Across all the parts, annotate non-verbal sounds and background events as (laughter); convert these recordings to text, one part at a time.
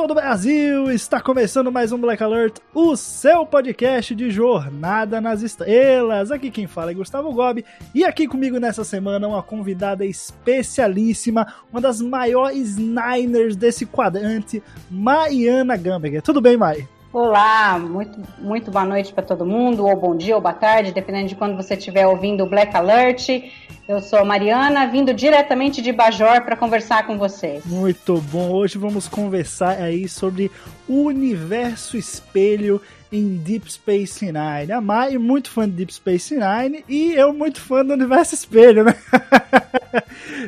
Todo o Brasil! Está começando mais um Black Alert, o seu podcast de Jornada nas Estrelas. Aqui quem fala é Gustavo Gobi e aqui comigo nessa semana uma convidada especialíssima, uma das maiores Niners desse quadrante, Mariana Gamberger. Tudo bem, Mari? Olá, muito, muito boa noite para todo mundo, ou bom dia ou boa tarde, dependendo de quando você estiver ouvindo o Black Alert. Eu sou Mariana, vindo diretamente de Bajor para conversar com vocês. Muito bom. Hoje vamos conversar aí sobre o universo espelho em Deep Space Nine. A Mai muito fã de Deep Space Nine e eu muito fã do universo espelho, né? (laughs)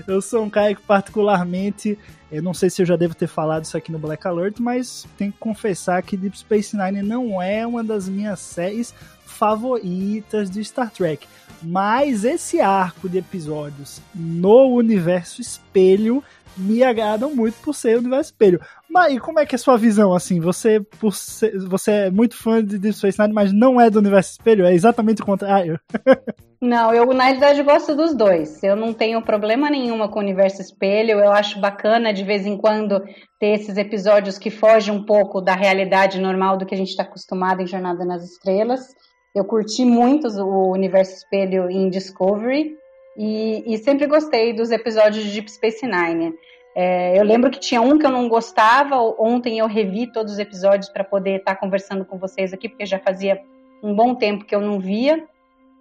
eu sou um cara que particularmente, eu não sei se eu já devo ter falado isso aqui no Black Alert, mas tenho que confessar que Deep Space Nine não é uma das minhas séries favoritas de Star Trek. Mas esse arco de episódios no universo espelho me agradam muito por ser o universo espelho. Mas e como é que é a sua visão, assim? Você, por ser, você é muito fã de Deep Space Nine, mas não é do universo espelho? É exatamente o contrário? (laughs) Não, eu na realidade gosto dos dois. Eu não tenho problema nenhuma com o universo espelho. Eu acho bacana de vez em quando ter esses episódios que fogem um pouco da realidade normal do que a gente está acostumado em Jornada nas Estrelas. Eu curti muito o universo espelho em Discovery e, e sempre gostei dos episódios de Deep Space Nine. É, eu lembro que tinha um que eu não gostava. Ontem eu revi todos os episódios para poder estar tá conversando com vocês aqui, porque já fazia um bom tempo que eu não via.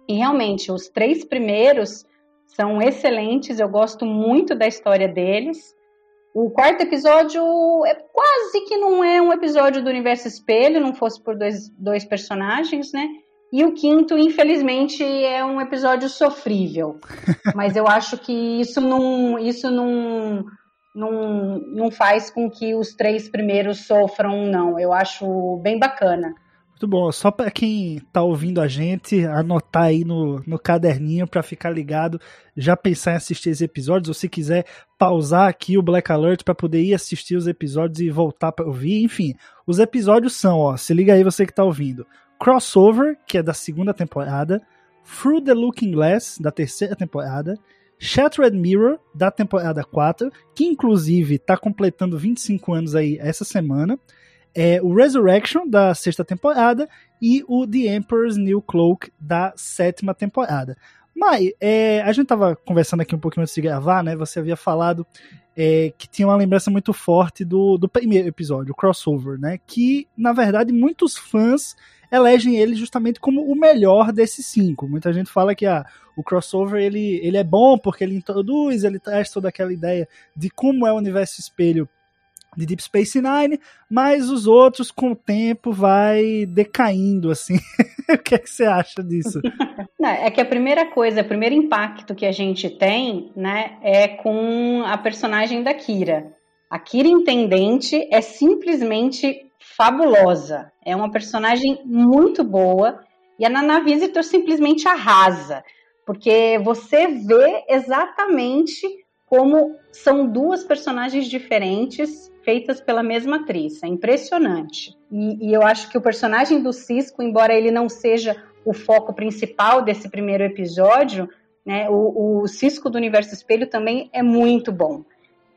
E realmente, os três primeiros são excelentes. Eu gosto muito da história deles. O quarto episódio é quase que não é um episódio do Universo Espelho, não fosse por dois, dois personagens, né? E o quinto, infelizmente, é um episódio sofrível. (laughs) Mas eu acho que isso não, isso não, não, não faz com que os três primeiros sofram, não. Eu acho bem bacana. Muito bom. Só para quem tá ouvindo a gente, anotar aí no, no caderninho para ficar ligado, já pensar em assistir os episódios, ou se quiser pausar aqui o Black Alert para poder ir assistir os episódios e voltar para ouvir. Enfim, os episódios são, ó, se liga aí você que tá ouvindo. Crossover, que é da segunda temporada, Through the Looking Glass, da terceira temporada, Shattered Mirror, da temporada 4, que inclusive está completando 25 anos aí essa semana, é, o Resurrection, da sexta temporada, e o The Emperor's New Cloak, da sétima temporada. Mas, é, a gente tava conversando aqui um pouquinho antes de gravar, né? Você havia falado é, que tinha uma lembrança muito forte do, do primeiro episódio, o crossover, né? Que, na verdade, muitos fãs elegem ele justamente como o melhor desses cinco. Muita gente fala que ah, o crossover ele, ele é bom porque ele introduz, ele traz toda aquela ideia de como é o universo espelho de Deep Space Nine, mas os outros com o tempo vai decaindo assim. (laughs) o que, é que você acha disso? (laughs) É que a primeira coisa, o primeiro impacto que a gente tem, né, é com a personagem da Kira. A Kira Intendente é simplesmente fabulosa. É uma personagem muito boa e a Nana Visitor simplesmente arrasa, porque você vê exatamente como são duas personagens diferentes feitas pela mesma atriz. É impressionante. E, e, eu acho que o personagem do Cisco, embora ele não seja o foco principal desse primeiro episódio, né, o, o Cisco do Universo Espelho também é muito bom.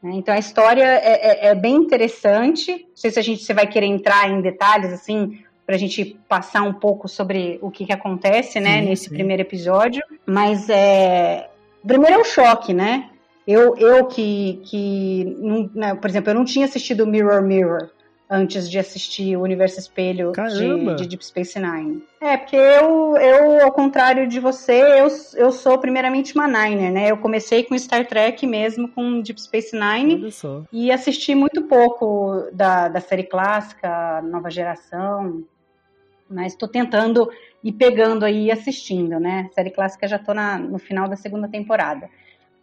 Né? Então a história é, é, é, bem interessante. Não sei se a gente você vai querer entrar em detalhes assim para a gente passar um pouco sobre o que, que acontece, né, sim, nesse sim. primeiro episódio. Mas é primeiro é o choque, né? Eu, eu que, que não, né, por exemplo, eu não tinha assistido Mirror Mirror antes de assistir o Universo Espelho de, de, Deep Space Nine. É, porque eu, eu, ao contrário de você, eu, eu sou primeiramente uma Niner, né? Eu comecei com Star Trek mesmo, com Deep Space Nine, e assisti muito pouco da, da série clássica, nova geração. Mas estou tentando ir pegando aí e assistindo, né? Série clássica já estou no final da segunda temporada.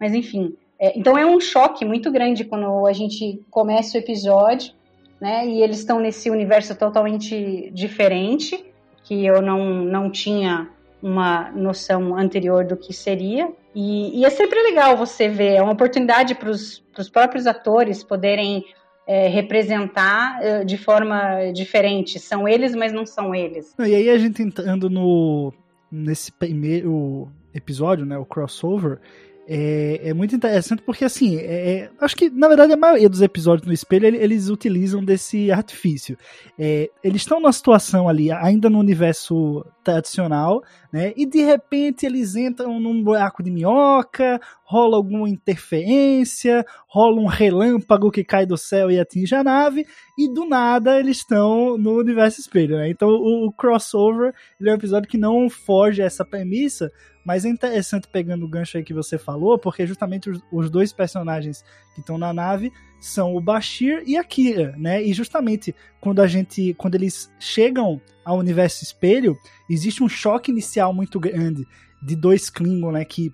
Mas enfim, é, então é um choque muito grande quando a gente começa o episódio, né? E eles estão nesse universo totalmente diferente, que eu não, não tinha uma noção anterior do que seria. E, e é sempre legal você ver, é uma oportunidade para os próprios atores poderem é, representar é, de forma diferente. São eles, mas não são eles. E aí a gente entrando no nesse primeiro episódio, né, o crossover, é, é, muito interessante porque, assim, é, é, acho que, na verdade, a maioria dos episódios no espelho eles utilizam desse artifício. É, eles estão numa situação ali, ainda no universo tradicional, né? E de repente eles entram num buraco de minhoca, rola alguma interferência, rola um relâmpago que cai do céu e atinge a nave, e do nada eles estão no universo espelho, né? Então o, o crossover é um episódio que não foge a essa premissa, mas é interessante pegando o gancho aí que você falou, porque justamente os, os dois personagens que estão na nave são o Bashir e a Kira, né? E justamente quando a gente, quando eles chegam ao universo espelho, existe um choque inicial muito grande de dois Klingon, né? Que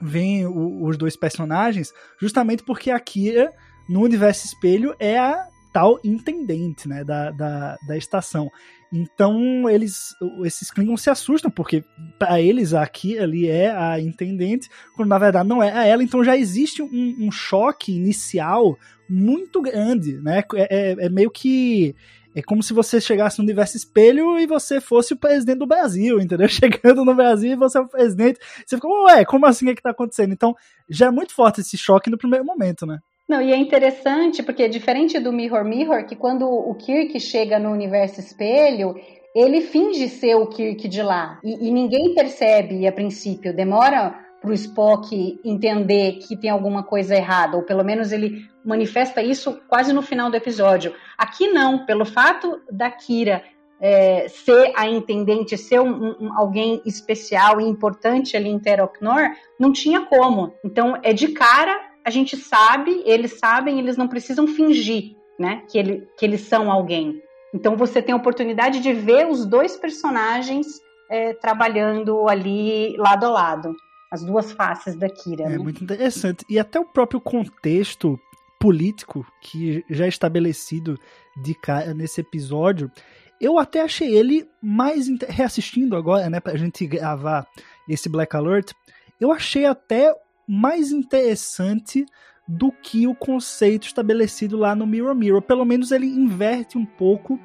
vem os dois personagens, justamente porque a Kira no universo espelho é a tal intendente, né? Da, da, da estação. Então eles, esses Klingons se assustam porque para eles aqui ali é a intendente, quando na verdade não é a ela. Então já existe um, um choque inicial muito grande, né? É, é, é, meio que é como se você chegasse no universo espelho e você fosse o presidente do Brasil, entendeu? (laughs) Chegando no Brasil e você é o presidente, você fica, ué, como assim é que tá acontecendo? Então já é muito forte esse choque no primeiro momento, né? Não, e é interessante porque diferente do Mirror Mirror, que quando o Kirk chega no universo espelho, ele finge ser o Kirk de lá. E, e ninguém percebe a princípio. Demora para o Spock entender que tem alguma coisa errada, ou pelo menos ele manifesta isso quase no final do episódio. Aqui não, pelo fato da Kira é, ser a intendente, ser um, um, alguém especial e importante ali em Teroknor, não tinha como. Então é de cara a gente sabe, eles sabem, eles não precisam fingir, né, que, ele, que eles são alguém. Então você tem a oportunidade de ver os dois personagens é, trabalhando ali lado a lado, as duas faces da Kira. É né? muito interessante. E até o próprio contexto político que já é estabelecido de cara nesse episódio, eu até achei ele mais reassistindo agora, né, pra gente gravar esse Black Alert, eu achei até mais interessante do que o conceito estabelecido lá no Mirror Mirror. Pelo menos ele inverte um pouco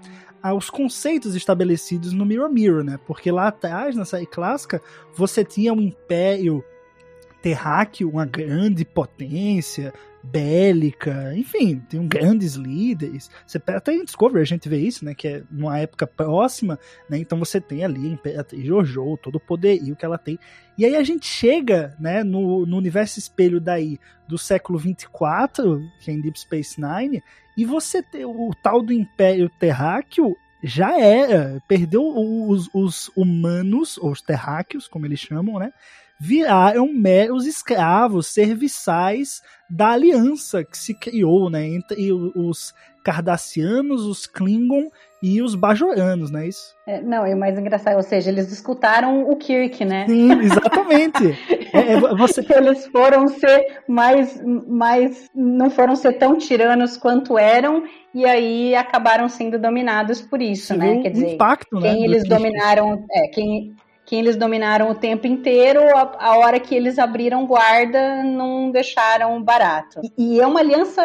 os conceitos estabelecidos no Mirror Mirror, né? Porque lá atrás, na série clássica, você tinha um império terráqueo, uma grande potência, bélica, enfim, tem grandes líderes. Você até em Discovery a gente vê isso, né? Que é numa época próxima, né? Então você tem ali a Imperatriz Jojo, todo o poderio que ela tem. E aí a gente chega, né, no, no universo espelho daí do século 24, que é em Deep Space Nine, e você tem o tal do Império Terráqueo já era, perdeu os, os humanos, ou os terráqueos, como eles chamam, né? Viraram meros escravos serviçais da aliança que se criou né, entre os Cardassianos, os Klingon e os Bajoranos, não é isso? É, não, e o mais engraçado, ou seja, eles escutaram o Kirk, né? Sim, exatamente. (laughs) é, é, você... Eles foram ser mais, mais. não foram ser tão tiranos quanto eram, e aí acabaram sendo dominados por isso, né? Quer dizer, impacto, quem né, eles dominaram. É, quem, quem eles dominaram o tempo inteiro, a, a, hora que eles abriram guarda, não deixaram barato. E, e, é uma aliança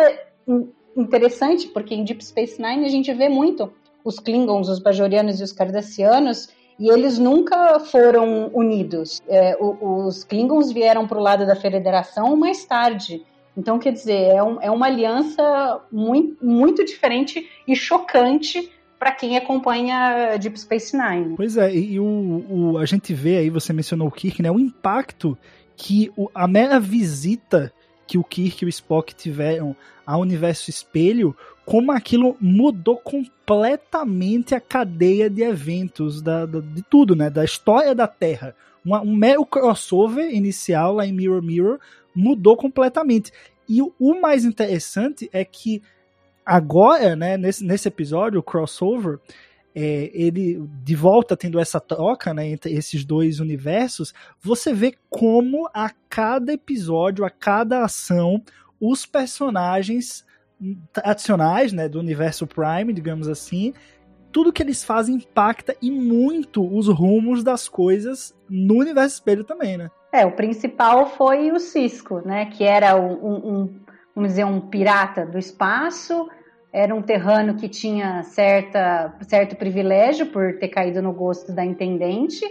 interessante, porque em Deep Space Nine a gente vê muito os Klingons, os Bajorianos e os Cardassianos, e eles nunca foram unidos. É, os Klingons vieram para o lado da Federação mais tarde. Então, quer dizer, é, um, é uma aliança muito, muito diferente e chocante para quem acompanha Deep Space Nine. Pois é, e o, o, a gente vê aí, você mencionou o Kirk, né? O impacto que o, a mera visita que o Kirk e o Spock tiveram ao universo espelho, como aquilo mudou completamente a cadeia de eventos da, da de tudo, né? Da história da Terra. Uma, um mero crossover inicial lá em Mirror Mirror mudou completamente. E o, o mais interessante é que agora, né, nesse, nesse episódio, o crossover, é, ele de volta tendo essa troca né, entre esses dois universos, você vê como a cada episódio, a cada ação, os personagens tradicionais né, do universo Prime, digamos assim, tudo que eles fazem impacta e muito os rumos das coisas no universo espelho também, né? É, o principal foi o Cisco, né? Que era um, um vamos dizer, um pirata do espaço, era um terrano que tinha certa, certo privilégio por ter caído no gosto da intendente,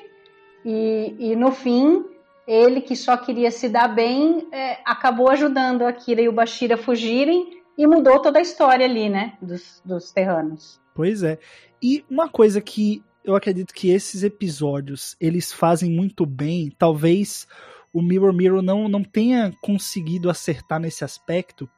e, e no fim, ele que só queria se dar bem, é, acabou ajudando a Kira e o Bashir a fugirem e mudou toda a história ali, né, dos, dos terranos. Pois é. E uma coisa que eu acredito que esses episódios eles fazem muito bem, talvez o Mirror Mirror não, não tenha conseguido acertar nesse aspecto,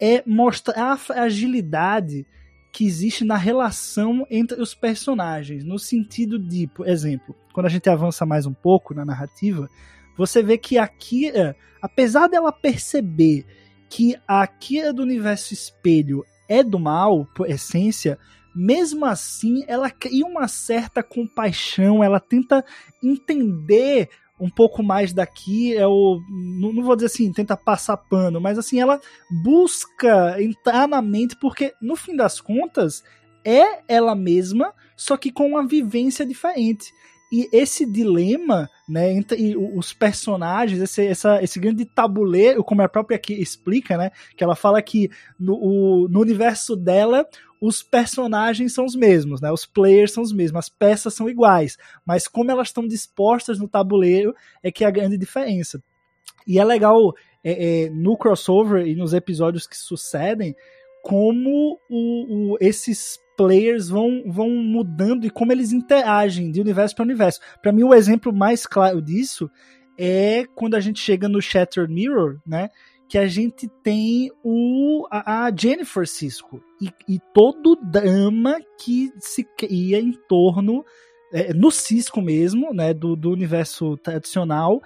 é mostrar a fragilidade que existe na relação entre os personagens, no sentido de, por exemplo, quando a gente avança mais um pouco na narrativa, você vê que a Kira, apesar dela perceber que a Kira do universo espelho é do mal, por essência, mesmo assim ela cria uma certa compaixão, ela tenta entender um pouco mais daqui, é o. Não, não, vou dizer assim, tenta passar pano, mas assim, ela busca entrar na mente, porque no fim das contas é ela mesma, só que com uma vivência diferente. E esse dilema, né, entre os personagens, esse, essa, esse grande tabuleiro, como a própria aqui explica, né, que ela fala que no, o, no universo dela, os personagens são os mesmos, né? Os players são os mesmos, as peças são iguais, mas como elas estão dispostas no tabuleiro é que é a grande diferença. E é legal é, é, no crossover e nos episódios que sucedem como o, o, esses players vão, vão mudando e como eles interagem de universo para universo. Para mim, o exemplo mais claro disso é quando a gente chega no Shattered Mirror, né? Que a gente tem o, a, a Jennifer Cisco e, e, todo o drama que se cria em torno, é, no Cisco mesmo, né, do, do universo tradicional,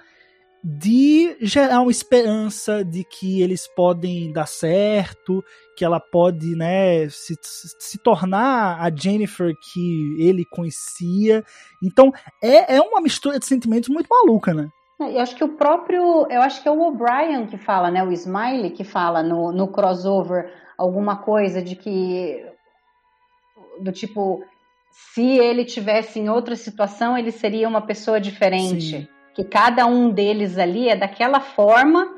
de gerar uma esperança de que eles podem dar certo, que ela pode né, se, se tornar a Jennifer que ele conhecia. Então é, é uma mistura de sentimentos muito maluca, né? Eu acho que o próprio, eu acho que é o O'Brien que fala, né? O Smiley que fala no, no crossover alguma coisa de que do tipo se ele tivesse em outra situação ele seria uma pessoa diferente, Sim. que cada um deles ali é daquela forma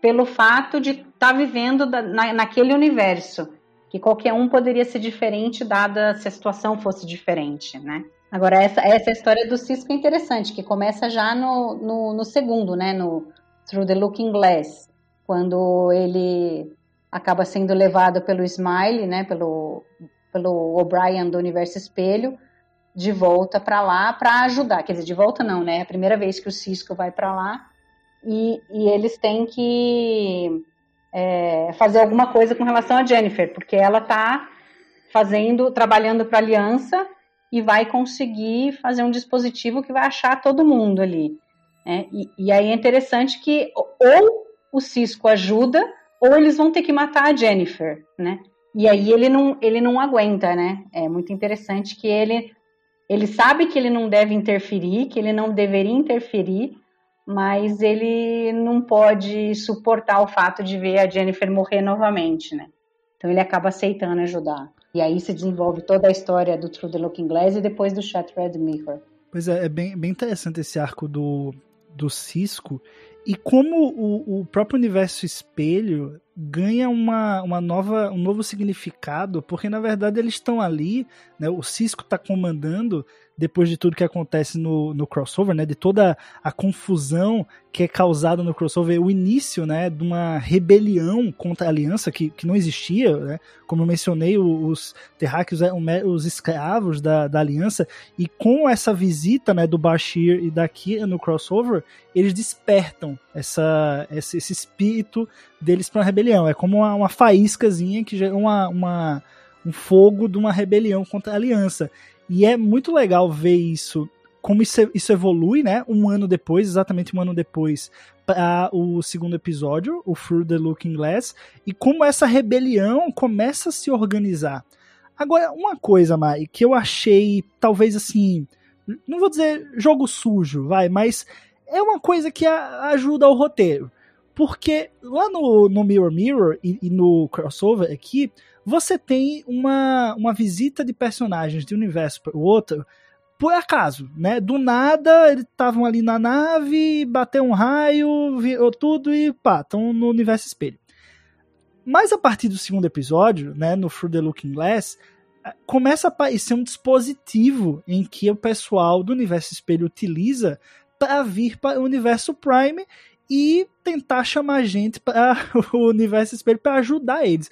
pelo fato de estar tá vivendo na, naquele universo, que qualquer um poderia ser diferente dada se a situação fosse diferente, né? Agora, essa, essa história do Cisco é interessante, que começa já no, no, no, segundo, né? No Through the Looking Glass, quando ele acaba sendo levado pelo Smiley, né? Pelo, pelo O'Brien do Universo Espelho, de volta para lá para ajudar. Quer dizer, de volta não, né? É a primeira vez que o Cisco vai para lá e, e, eles têm que é, fazer alguma coisa com relação a Jennifer, porque ela está fazendo, trabalhando para a Aliança e vai conseguir fazer um dispositivo que vai achar todo mundo ali. Né? E, e, aí é interessante que ou o Cisco ajuda, ou eles vão ter que matar a Jennifer, né? E aí ele não, ele não aguenta, né? É muito interessante que ele, ele sabe que ele não deve interferir, que ele não deveria interferir, mas ele não pode suportar o fato de ver a Jennifer morrer novamente, né? Então ele acaba aceitando ajudar. E aí se desenvolve toda a história do True the Looking Glass e depois do Shattered Mirror. Pois é, é bem, bem interessante esse arco do, do Cisco. E como o, o próprio universo espelho ganha uma, uma nova, um novo significado, porque na verdade eles estão ali, né, o Cisco está comandando depois de tudo que acontece no, no crossover, né, de toda a confusão que é causada no crossover, o início, né, de uma rebelião contra a aliança que, que não existia, né, como eu mencionei, os terráqueos eram os escravos da, da aliança, e com essa visita, né, do Bashir e da no crossover, eles despertam essa, esse, esse espírito deles para uma rebelião, é como uma, uma faíscazinha que gera uma, uma um fogo de uma rebelião contra a aliança. E é muito legal ver isso, como isso, isso evolui, né? Um ano depois, exatamente um ano depois, para o segundo episódio, o Through the Looking Glass, e como essa rebelião começa a se organizar. Agora, uma coisa, Mai, que eu achei, talvez assim, não vou dizer jogo sujo, vai, mas é uma coisa que ajuda o roteiro. Porque lá no, no Mirror Mirror e, e, no crossover aqui, você tem uma, uma visita de personagens de um universo para o outro por acaso, né? Do nada, eles estavam ali na nave, bateu um raio, virou tudo e pá, estão no universo espelho. Mas a partir do segundo episódio, né, no Through the Looking Glass, começa a aparecer um dispositivo em que o pessoal do universo espelho utiliza para vir para o universo Prime e tentar chamar gente para (laughs) o universo espelho para ajudar eles.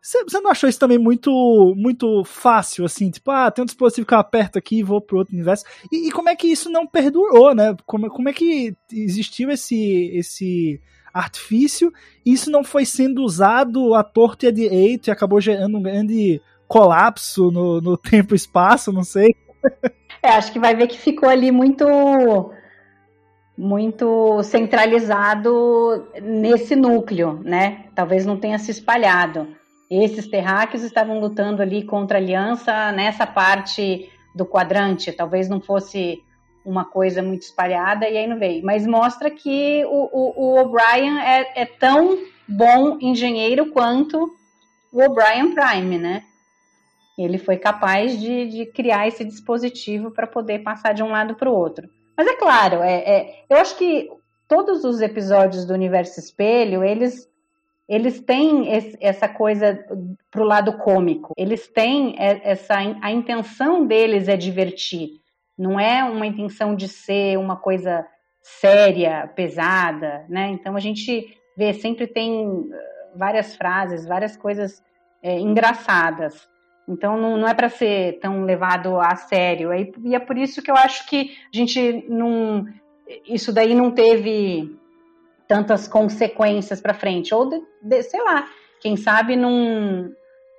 Você não achou isso também muito muito fácil, assim? Tipo, ah, tem um dispositivo que eu aperto aqui e vou pro outro universo. E, e, como é que isso não perdurou, né? Como, como é que existiu esse, esse artifício e isso não foi sendo usado à torto e à direito e acabou gerando um grande colapso no, no (laughs) tempo e espaço, não sei. É, acho que vai ver que ficou ali muito muito centralizado nesse núcleo, né? Talvez não tenha se espalhado. Esses terráqueos estavam lutando ali contra a aliança nessa parte do quadrante, talvez não fosse uma coisa muito espalhada e aí não veio. Mas mostra que o, O'Brien é, é, tão bom engenheiro quanto o O'Brien Prime, né? Ele foi capaz de, de criar esse dispositivo para poder passar de um lado para o outro. Mas é claro, é, é, eu acho que todos os episódios do Universo Espelho, eles eles têm esse, essa coisa pro lado cômico. Eles têm essa a intenção deles é divertir. Não é uma intenção de ser uma coisa séria, pesada, né? Então a gente vê sempre tem uh, várias frases, várias coisas é, engraçadas. Então não, não é para ser tão levado a sério. E, é por isso que eu acho que a gente não isso daí não teve tantas consequências para frente. Ou, de, de, sei lá, quem sabe num,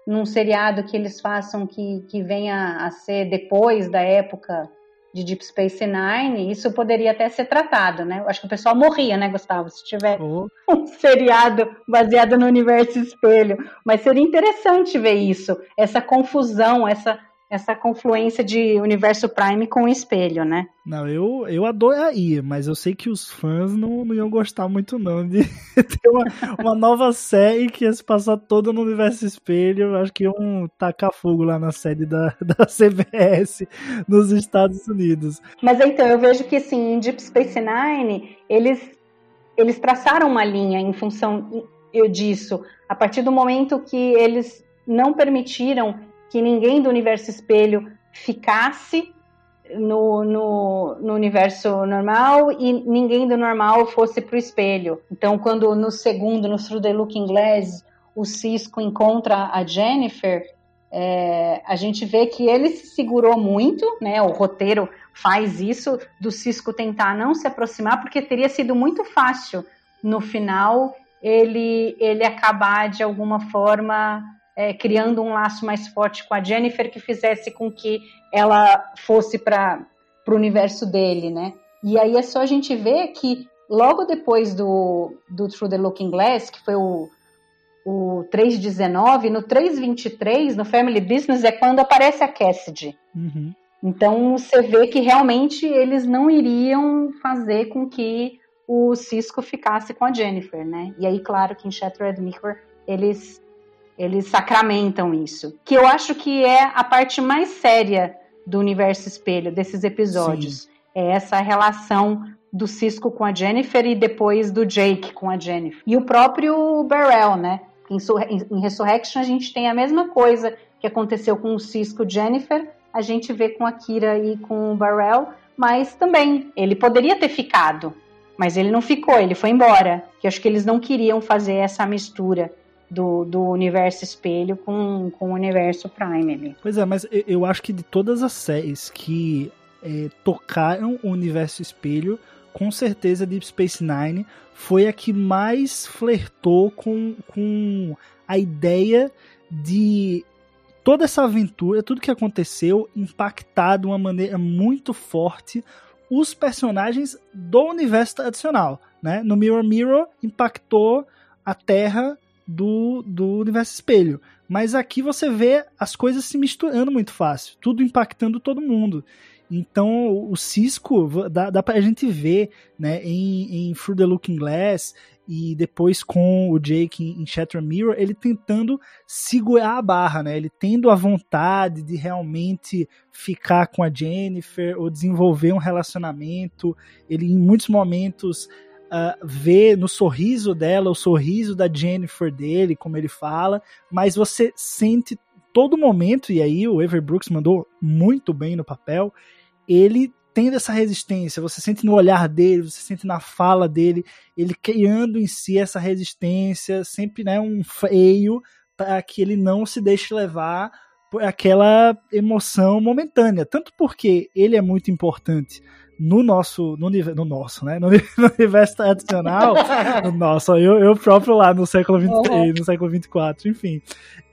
num seriado que eles façam que, que venha a ser depois da época de Deep Space Nine, isso poderia até ser tratado, né? Eu acho que o pessoal morria, né, Gustavo, se tiver (laughs) um seriado baseado no universo espelho. Mas seria interessante ver isso, essa confusão, essa essa confluência de universo Prime com o espelho, né? Não, eu, eu adoraria, mas eu sei que os fãs não, não iam gostar muito não de (laughs) ter uma, uma nova série que ia se passar toda no universo espelho. Acho que iam tacar fogo lá na sede da, (laughs) da CBS nos Estados Unidos. Mas então, eu vejo que assim, em Deep Space Nine, eles, eles traçaram uma linha em função disso. A partir do momento que eles não permitiram que ninguém do universo espelho ficasse no, no, no, universo normal e ninguém do normal fosse para o espelho. Então, quando no segundo, no Through the Looking Glass, o Cisco encontra a Jennifer, é, a gente vê que ele se segurou muito, né? O roteiro faz isso do Cisco tentar não se aproximar, porque teria sido muito fácil no final ele ele acabar de alguma forma é, criando um laço mais forte com a Jennifer que fizesse com que ela fosse para o universo dele, né? E aí é só a gente ver que logo depois do, do Through the Looking Glass, que foi o, o 319, no 323, no Family Business, é quando aparece a Cassidy. Uhum. Então você vê que realmente eles não iriam fazer com que o Cisco ficasse com a Jennifer, né? E aí, claro que em Shattered Mirror eles eles sacramentam isso. Que eu acho que é a parte mais séria do universo espelho, desses episódios. Sim. É essa relação do Cisco com a Jennifer e depois do Jake com a Jennifer. E o próprio Barrel, né? Em, em Resurrection a gente tem a mesma coisa que aconteceu com o Cisco e Jennifer, a gente vê com a Kira e com o Barrel, mas também ele poderia ter ficado, mas ele não ficou, ele foi embora. Que acho que eles não queriam fazer essa mistura do, do universo espelho com, com o universo Prime ali. Pois é, mas eu acho que de todas as séries que é, tocaram o universo espelho, com certeza Deep Space Nine foi a que mais flertou com, com a ideia de toda essa aventura, tudo que aconteceu, impactar de uma maneira muito forte os personagens do universo tradicional. Né? No Mirror Mirror impactou a Terra do, do universo espelho. Mas aqui você vê as coisas se misturando muito fácil, tudo impactando todo mundo. Então o Cisco dá, dá pra gente ver né, em, em Through the Looking Glass e depois com o Jake em Shattered Mirror, ele tentando segurar a barra, né? Ele tendo a vontade de realmente ficar com a Jennifer ou desenvolver um relacionamento. Ele em muitos momentos uh, no sorriso dela o sorriso da Jennifer dele, como ele fala, mas você sente todo momento, e aí o Ever Brooks mandou muito bem no papel, ele tendo essa resistência, você sente no olhar dele, você sente na fala dele, ele criando em si essa resistência, sempre né, um freio para que ele não se deixe levar por aquela emoção momentânea. Tanto porque ele é muito importante no nosso, no, no nosso, né? No, (laughs) no universo tradicional, no nosso, eu, eu próprio lá no século 23, uhum. no século 24, enfim.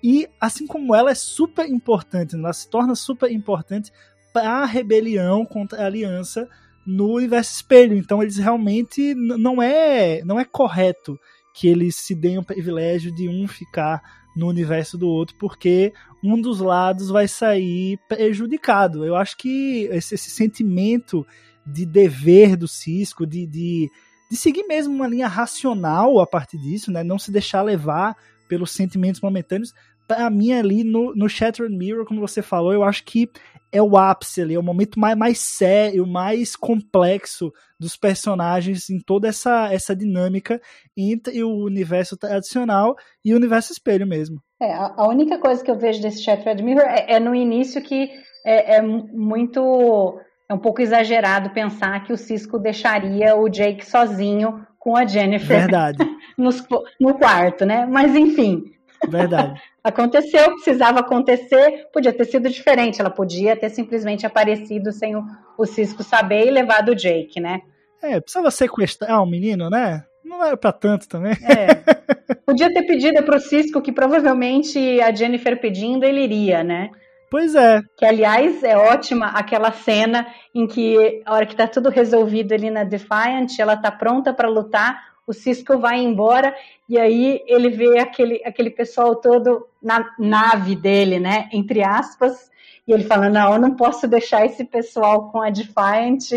E assim como ela é super importante, ela se torna super importante para a rebelião contra a aliança no universo espelho. Então eles realmente não é não é correto que eles se deem o privilégio de um ficar no universo do outro, porque um dos lados vai sair prejudicado. Eu acho que esse, esse sentimento de dever do Cisco, de, de, de seguir mesmo uma linha racional a partir disso, né? não se deixar levar pelos sentimentos momentâneos, para mim ali no, no Shattered Mirror, como você falou, eu acho que é o ápice ali, é o momento mais, mais sério, mais complexo dos personagens em toda essa, essa dinâmica entre o universo tradicional e o universo espelho mesmo. É, a, única coisa que eu vejo desse Shattered Mirror é, é no início que é, é, muito. É um pouco exagerado pensar que o Cisco deixaria o Jake sozinho com a Jennifer Verdade. (laughs) no, no quarto, né? Mas enfim, Verdade. (laughs) Aconteceu, precisava acontecer, podia ter sido diferente. Ela podia ter simplesmente aparecido sem o, o Cisco saber e levado o Jake, né? É, precisava sequestrar o um menino, né? Não era pra tanto também. É. (laughs) Podia ter pedido pro Cisco que provavelmente a Jennifer pedindo ele iria, né? Pois é. Que, aliás, é ótima aquela cena em que, a hora que tá tudo resolvido ali na Defiant, ela tá pronta para lutar, o Cisco vai embora e aí ele vê aquele, aquele pessoal todo na nave dele, né? Entre aspas, e ele fala: Não, eu não posso deixar esse pessoal com a Defiant.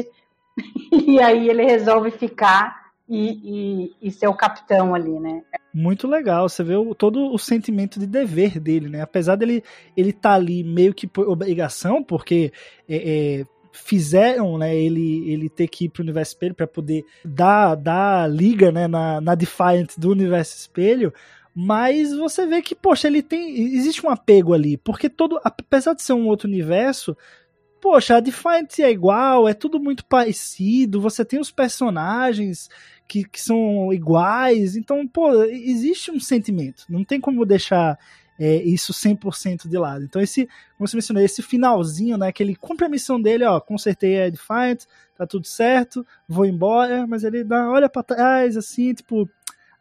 (laughs) e aí ele resolve ficar e, e, e, ser o capitão ali, né? Muito legal, você vê o, todo o sentimento de dever dele, né? Apesar dele ele tá ali meio que por obrigação, porque é, é, fizeram né, ele, ele ter que ir pro universo espelho para poder dar, dar liga né, na, na Defiant do universo espelho. Mas você vê que, poxa, ele tem. Existe um apego ali. Porque todo. Apesar de ser um outro universo, poxa, a Defiant é igual, é tudo muito parecido, você tem os personagens que, que são iguais, então, pô, existe um sentimento, não tem como deixar é, isso 100% de lado. Então, esse, como você mencionou, esse finalzinho, né, que ele cumpre a missão dele, ó, consertei a Defiant, tá tudo certo, vou embora, mas ele dá, olha para trás, assim, tipo,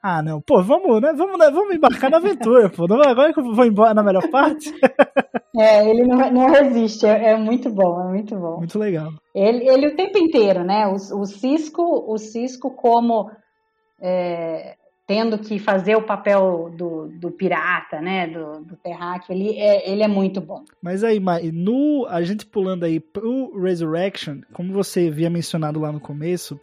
ah, não, pô, vamos, né, vamos, né, vamos embarcar na aventura, pô, agora que eu vou embora na melhor parte. (laughs) É, ele não, não resiste, é, é, muito bom, é muito bom. Muito legal. Ele, ele o tempo inteiro, né, o, o Cisco, o Cisco como... É, tendo que fazer o papel do, do pirata, né, do, do terráqueo, ele é, ele é muito bom. Mas aí, no, a gente pulando aí pro Resurrection, como você havia mencionado lá no começo,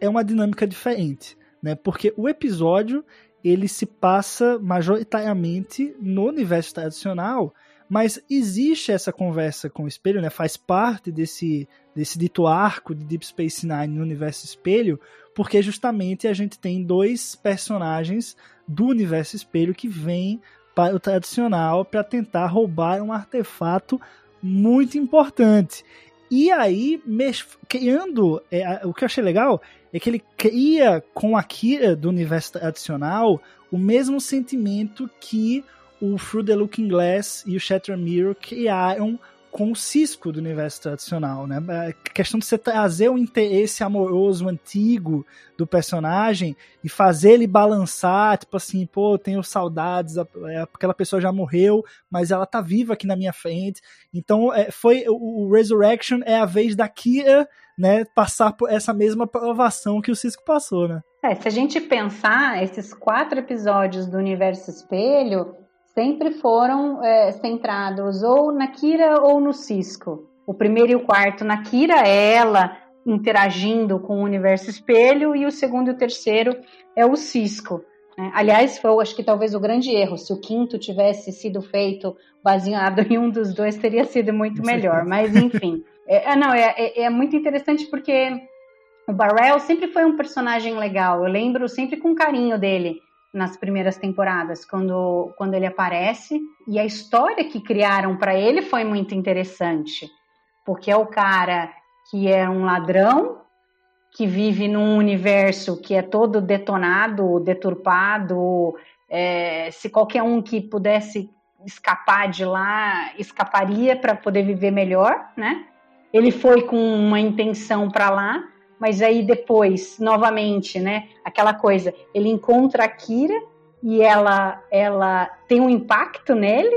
é uma dinâmica diferente, né, porque o episódio, ele se passa majoritariamente no universo tradicional, mas existe essa conversa com o espelho, né, faz parte desse, desse dito arco de Deep Space Nine no universo espelho, porque justamente a gente tem dois personagens do universo espelho que vêm para o tradicional para tentar roubar um artefato muito importante. E aí, criando. É, o que eu achei legal é que ele cria com a Kira do universo tradicional o mesmo sentimento que o Through the Looking Glass e o Shattered Mirror criaram com o cisco do universo tradicional, né? A questão de você trazer o interesse amoroso antigo do personagem e fazer ele balançar, tipo assim, pô, tenho saudades, é, aquela pessoa já morreu, mas ela tá viva aqui na minha frente. Então, é, foi o Resurrection é a vez da Kira, né, passar por essa mesma provação que o Cisco passou, né? É, se a gente pensar, esses quatro episódios do Universo Espelho sempre foram é, centrados ou na Kira ou no Cisco. O primeiro e o quarto na Kira é ela interagindo com o Universo Espelho e o segundo e o terceiro é o Cisco. Né? Aliás, foi, acho que talvez o grande erro. Se o quinto tivesse sido feito baseado em um dos dois, teria sido muito melhor. Mas enfim, (laughs) é, é, não é, é, é muito interessante porque o Barrel sempre foi um personagem legal. Eu lembro sempre com carinho dele nas primeiras temporadas, quando, quando ele aparece. E a história que criaram para ele foi muito interessante, porque é o cara que é um ladrão, que vive num universo que é todo detonado, deturpado. É, se qualquer um que pudesse escapar de lá, escaparia para poder viver melhor, né? Ele foi com uma intenção para lá, mas aí depois, novamente, né, aquela coisa, ele encontra a Kira e ela, ela tem um impacto nele.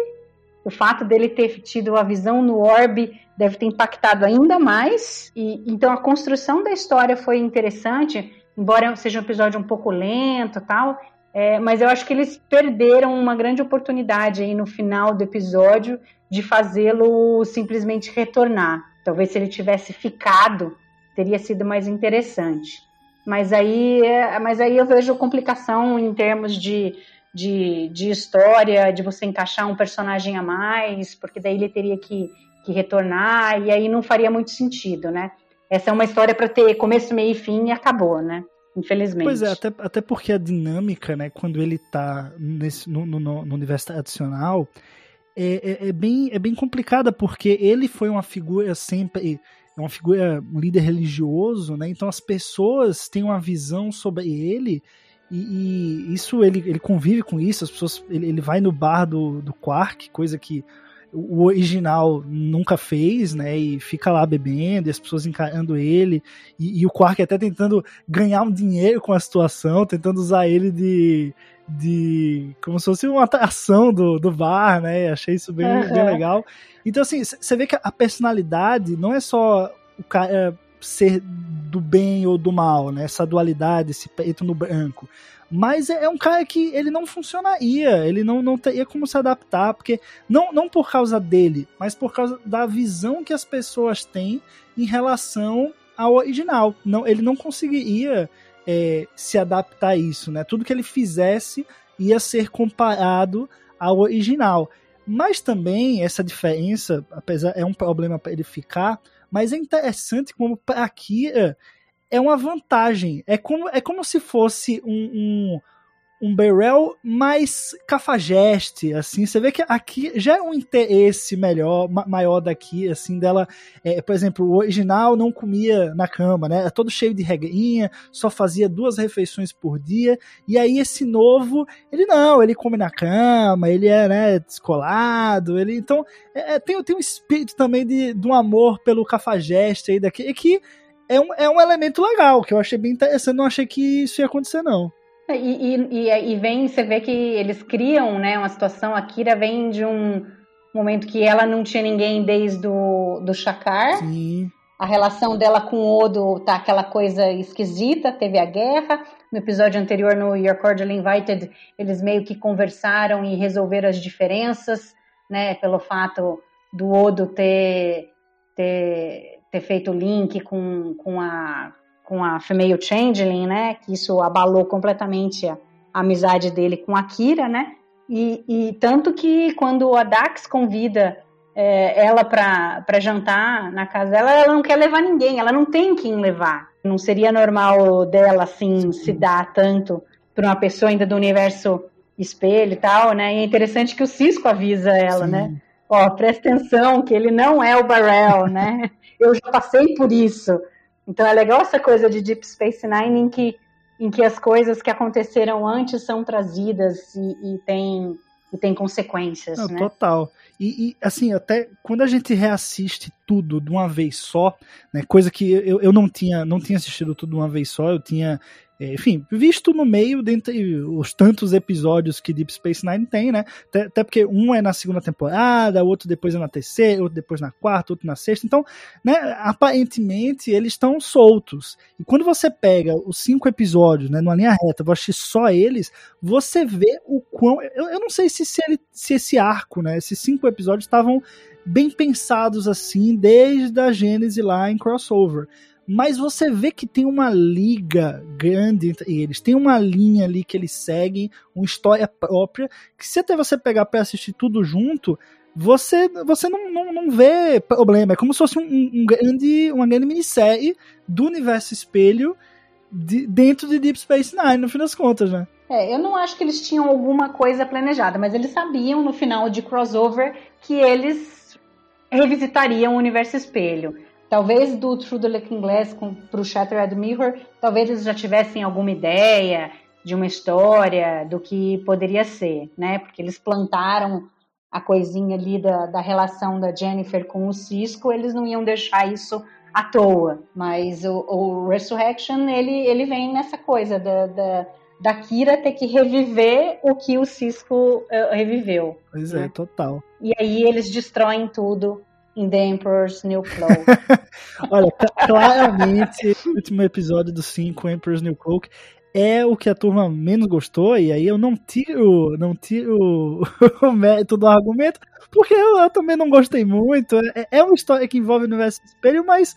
O fato dele ter tido a visão no orbe deve ter impactado ainda mais. E então a construção da história foi interessante, embora seja um episódio um pouco lento, tal. É, mas eu acho que eles perderam uma grande oportunidade aí no final do episódio de fazê-lo simplesmente retornar. Talvez se ele tivesse ficado teria sido mais interessante. Mas aí, é, mas aí eu vejo complicação em termos de, de, de história, de você encaixar um personagem a mais, porque daí ele teria que, que retornar, e aí não faria muito sentido, né? Essa é uma história para ter começo, meio e fim e acabou, né? Infelizmente. Pois é, até, até porque a dinâmica, né, quando ele tá nesse, no, no, no universo adicional, é, é, é, bem, é bem complicada, porque ele foi uma figura sempre é uma figura, um líder religioso, né? Então as pessoas têm uma visão sobre ele e, e isso ele, ele convive com isso. As pessoas, ele, ele vai no bar do, do Quark, coisa que o original nunca fez, né? E fica lá bebendo, e as pessoas encarando ele, e, e, o Quark até tentando ganhar um dinheiro com a situação, tentando usar ele de. De como se fosse uma atração do, do bar, né? Achei isso bem, uhum. bem legal. Então, assim, você vê que a personalidade não é só o cara ser do bem ou do mal, né? Essa dualidade, esse preto no branco. Mas é, é um cara que ele não funcionaria, ele não, não teria como se adaptar, porque não, não por causa dele, mas por causa da visão que as pessoas têm em relação ao original. Não, ele não conseguiria é, se adaptar a isso, né? Tudo que ele fizesse ia ser comparado ao original. Mas também essa diferença, apesar é um problema para ele ficar, mas é interessante como para Akira é uma vantagem. É como, é como se fosse um, um um Beryl mais cafajeste, assim, você vê que aqui já é um interesse melhor, maior daqui, assim, dela, é, por exemplo, o original não comia na cama, né, é todo cheio de regrinha, só fazia duas refeições por dia, e aí esse novo, ele não, ele come na cama, ele é, né, descolado, ele, então, é, é tem, tem um espírito também de, de um amor pelo cafajeste aí daqui, e que é um, é um elemento legal, que eu achei bem interessante, não achei que isso ia acontecer, não. E, e, e, vem, você vê que eles criam né, uma situação, a Kira vem de um momento que ela não tinha ninguém desde o do Shakar. Sim. A relação dela com o Odo tá aquela coisa esquisita, teve a guerra. No episódio anterior, no Your Cordially Invited, eles meio que conversaram e resolveram as diferenças, né? Pelo fato do Odo ter, ter, ter feito o link com, com a com a Female Changeling, né? Que isso abalou completamente a, a amizade dele com a Kira, né? E, e, tanto que quando a Dax convida é, ela para jantar na casa dela, ela não quer levar ninguém, ela não tem quem levar. Não seria normal dela, assim, se dar tanto para uma pessoa ainda do universo espelho e tal, né? E é interessante que o Cisco avisa ela, Sim. né? Ó, presta atenção que ele não é o Barrel, né? (laughs) Eu já passei por isso. Então é legal essa coisa de Deep Space Nine em que, em que as coisas que aconteceram antes são trazidas e, e tem e tem consequências, Não, né? Total. E, e, assim, até quando a gente reassiste tudo de uma vez só, né? Coisa que eu, eu não tinha não tinha assistido tudo de uma vez só, eu tinha enfim, visto no meio dentre os tantos episódios que Deep Space Nine tem, né? Até, até porque um é na segunda temporada, outro depois é na terceira, outro depois na quarta, outro na sexta. Então, né, aparentemente eles estão soltos. E quando você pega os cinco episódios, né, numa linha reta, vou assistir só eles, você vê o quão. Eu, eu não sei se, se, ele, se esse arco, né? Esses cinco episódios estavam bem pensados assim, desde a Gênese lá em crossover mas você vê que tem uma liga grande entre eles, tem uma linha ali que eles seguem, uma história própria, que se até você pegar para assistir tudo junto, você, você não, não, não vê problema. É como se fosse um, um grande, uma grande minissérie do universo espelho de, dentro de Deep Space Nine, no fim das contas, né? É, eu não acho que eles tinham alguma coisa planejada, mas eles sabiam no final de crossover que eles revisitariam o universo espelho. Talvez do True the Looking Glass para o Shattered Mirror, talvez eles já tivessem alguma ideia de uma história, do que poderia ser, né? Porque eles plantaram a coisinha ali da, da relação da Jennifer com o Cisco, eles não iam deixar isso à toa. Mas o, o Resurrection, ele, ele vem nessa coisa da, da, da Kira ter que reviver o que o Cisco uh, reviveu. Pois é, né? total. E aí eles destroem tudo in The Emperor's New Cloak. (laughs) Olha, claramente, o último episódio do 5, Emperor's New Cloak, é o que a turma menos gostou, e aí eu não tiro, não tiro (laughs) o mérito do argumento, porque eu, eu também não gostei muito. É, é uma história que envolve o universo espelho, mas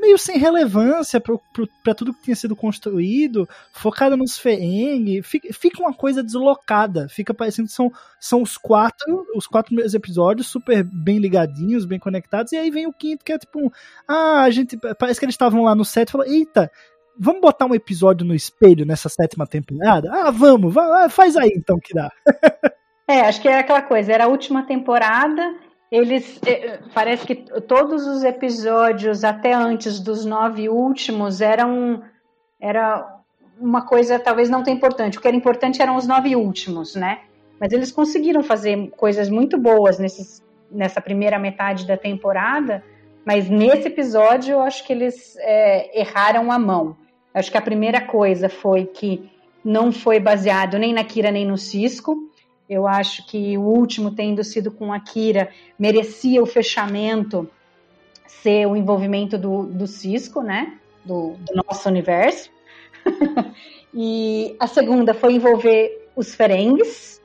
meio sem relevância para tudo que tinha sido construído, focada nos Feeng, fica, fica, uma coisa deslocada, fica parecendo que são, são os quatro, os quatro primeiros episódios super bem ligadinhos, bem conectados, e aí vem o quinto que é tipo, ah, a gente, parece que eles estavam lá no set e falaram, eita, vamos botar um episódio no espelho nessa sétima temporada? Ah, vamos, vai, faz aí então que dá. (laughs) é, acho que era aquela coisa, era a última temporada, eles eh, parece que todos os episódios até antes dos nove últimos eram era uma coisa talvez não tão importante. O que era importante eram os nove últimos, né? Mas eles conseguiram fazer coisas muito boas nesses, nessa primeira metade da temporada. Mas nesse episódio eu acho que eles é, erraram a mão. Acho que a primeira coisa foi que não foi baseado nem na Kira nem no Cisco. Eu acho que o último, tendo sido com a Kira, merecia o fechamento ser o envolvimento do, do Cisco, né? Do, do nosso universo. (laughs) e a segunda foi envolver os Ferengues.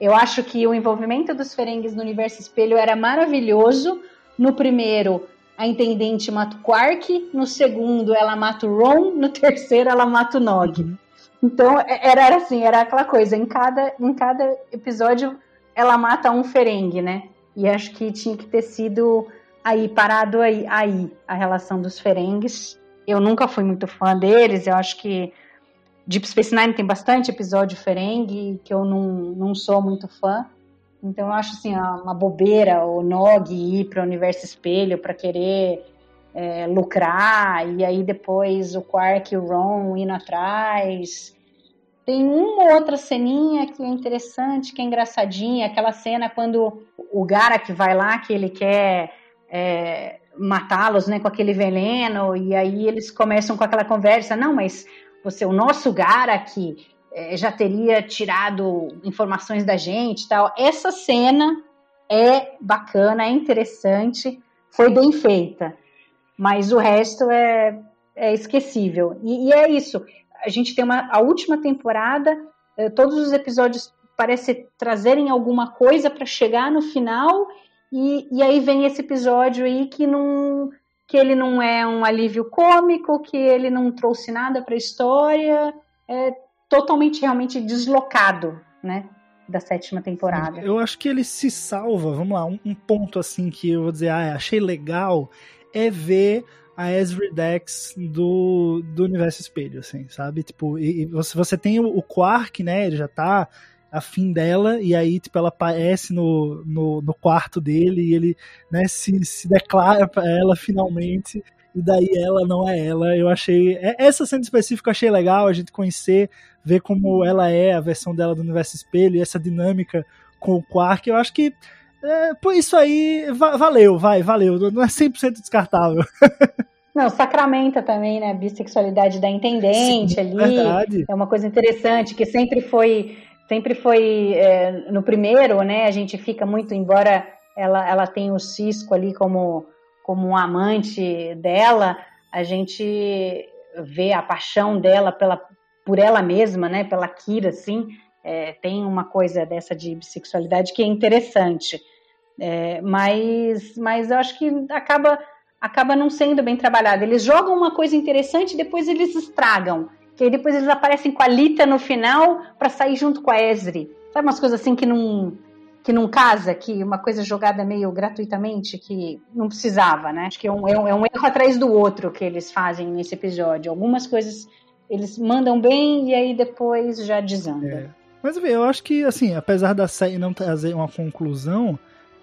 Eu acho que o envolvimento dos Ferengues no universo espelho era maravilhoso. No primeiro, a intendente mata o Quark. No segundo, ela mata o Ron. No terceiro, ela mata o Nog. Então, é, era, era assim, era aquela coisa, em cada, em cada episódio ela mata um ferengue, né? E acho que tinha que ter sido aí, parado aí, aí a relação dos ferengues. Eu nunca fui muito fã deles, eu acho que Deep Space Nine tem bastante episódio ferengue que eu não, não sou muito fã. Então eu acho assim uma bobeira o Nog ir para o universo espelho para querer é, lucrar, e aí depois o Quark e o Ron indo atrás. Tem uma outra ceninha que é interessante, que é engraçadinha, aquela cena quando o Garak vai lá, que ele quer é, matá-los né, com aquele veneno, e aí eles começam com aquela conversa, não, mas você, o nosso Garak é, já teria tirado informações da gente tal. Essa cena é bacana, é interessante, foi bem feita mas o resto é, é esquecível. E, e, é isso. A gente tem uma, a última temporada, eh, todos os episódios parecem trazerem alguma coisa para chegar no final, e, e aí vem esse episódio aí que não que ele não é um alívio cômico, que ele não trouxe nada para a história, é totalmente realmente deslocado, né? Da sétima temporada. Eu acho que ele se salva, vamos lá, um, um ponto assim que eu vou dizer, ah, achei legal, é ver a Ezra Dex do, do universo espelho, assim, sabe? Tipo, e, e você, você tem o, o, Quark, né? Ele já tá afim dela, e aí, tipo, ela aparece no, no, no quarto dele e ele, né, se, se declara pra ela finalmente, e daí ela não é ela. Eu achei. É, essa cena específica eu achei legal, a gente conhecer, ver como ela é, a versão dela do universo espelho, e essa dinâmica com o Quark, eu acho que é, por isso aí, va valeu, vai, valeu. Não é 100% descartável. (laughs) Não, sacramenta também, né? A bissexualidade da intendente Sim, ali. Verdade. É uma coisa interessante, que sempre foi. Sempre foi é, no primeiro, né? A gente fica muito, embora ela, ela tenha o Cisco ali como, como um amante dela, a gente vê a paixão dela pela, por ela mesma, né? Pela Kira, assim. É, tem uma coisa dessa de bissexualidade que é interessante. É, mas, mas eu acho que acaba, acaba não sendo bem trabalhado. Eles jogam uma coisa interessante e depois eles estragam. Que aí depois eles aparecem com a Lita no final para sair junto com a Esri. Sabe umas coisas assim que não, que não casa, que uma coisa jogada meio gratuitamente, que não precisava, né? Acho que é um, é um, é um erro atrás do outro que eles fazem nesse episódio. Algumas coisas eles mandam bem e aí depois já desanda. Mas eu acho que, assim, apesar da série não trazer uma conclusão,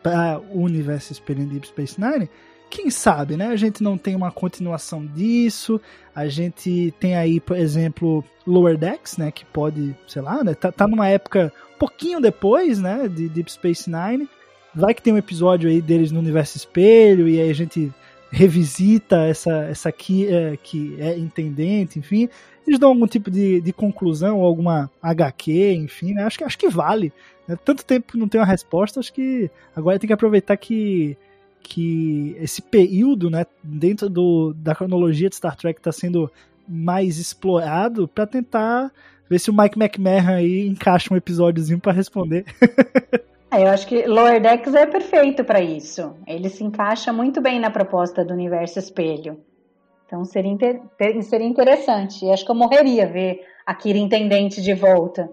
para o universo espelho Deep Space Nine, quem sabe, né? A gente não tem uma continuação disso. A gente tem aí, por exemplo, Lower Decks, né? Que pode, sei lá, né? Tá, tá numa época um pouquinho depois, né? De Deep Space Nine. Vai que tem um episódio aí deles no universo espelho e aí a gente revisita essa, essa aqui é, que é intendente, enfim. Eles dão algum tipo de, de conclusão, alguma HQ, enfim, né? Acho que, acho que vale. Né? Tanto tempo que não tem uma resposta, acho que agora tem que aproveitar que, que esse período, né, dentro do, da cronologia de Star Trek está sendo mais explorado para tentar ver se o Mike McMahon aí encaixa um episódiozinho para responder. (laughs) É, eu acho que Lower Decks é perfeito para isso. Ele se encaixa muito bem na proposta do universo espelho. Então seria, inter... seria interessante. E acho que eu morreria ver a Kira Intendente de volta.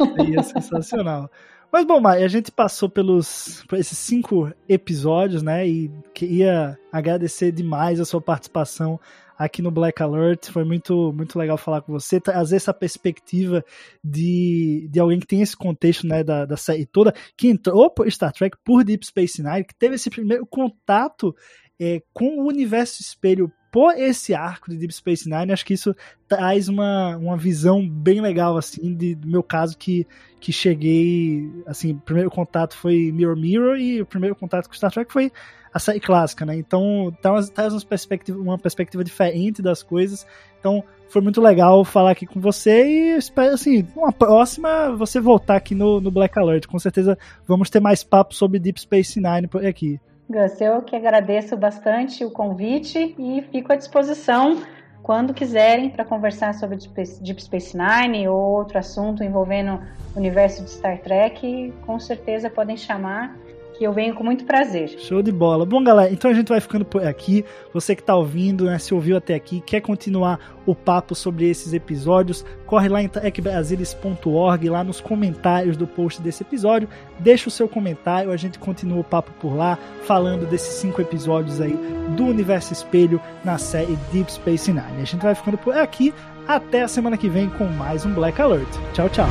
(laughs) Seria sensacional. Mas bom, Mai, a gente passou pelos por esses cinco episódios, né? E queria agradecer demais a sua participação aqui no Black Alert. Foi muito, muito legal falar com você, trazer essa perspectiva de, de alguém que tem esse contexto né, da, da série toda, que entrou por Star Trek por Deep Space Nine, que teve esse primeiro contato é, com o universo espelho por esse arco de Deep Space Nine, acho que isso traz uma, uma visão bem legal, assim, de, do meu caso que, que cheguei, assim, o primeiro contato foi Mirror Mirror e o primeiro contato com Star Trek foi a série clássica, né? Então traz, traz uma, perspectiva, uma perspectiva diferente das coisas. Então foi muito legal falar aqui com você e espero, assim, uma próxima você voltar aqui no, no Black Alert. Com certeza vamos ter mais papo sobre Deep Space Nine por aqui. Gus, eu que agradeço bastante o convite e fico à disposição quando quiserem para conversar sobre Deep Space Nine ou outro assunto envolvendo o universo de Star Trek, com certeza podem chamar que eu venho com muito prazer. Show de bola. Bom, galera, então a gente vai ficando por aqui. Você que está ouvindo, né, se ouviu até aqui, quer continuar o papo sobre esses episódios, corre lá em tecbrasilis.org, lá nos comentários do post desse episódio, deixa o seu comentário, a gente continua o papo por lá, falando desses cinco episódios aí do Universo Espelho na série Deep Space Nine. A gente vai ficando por aqui, até a semana que vem com mais um Black Alert. Tchau, tchau.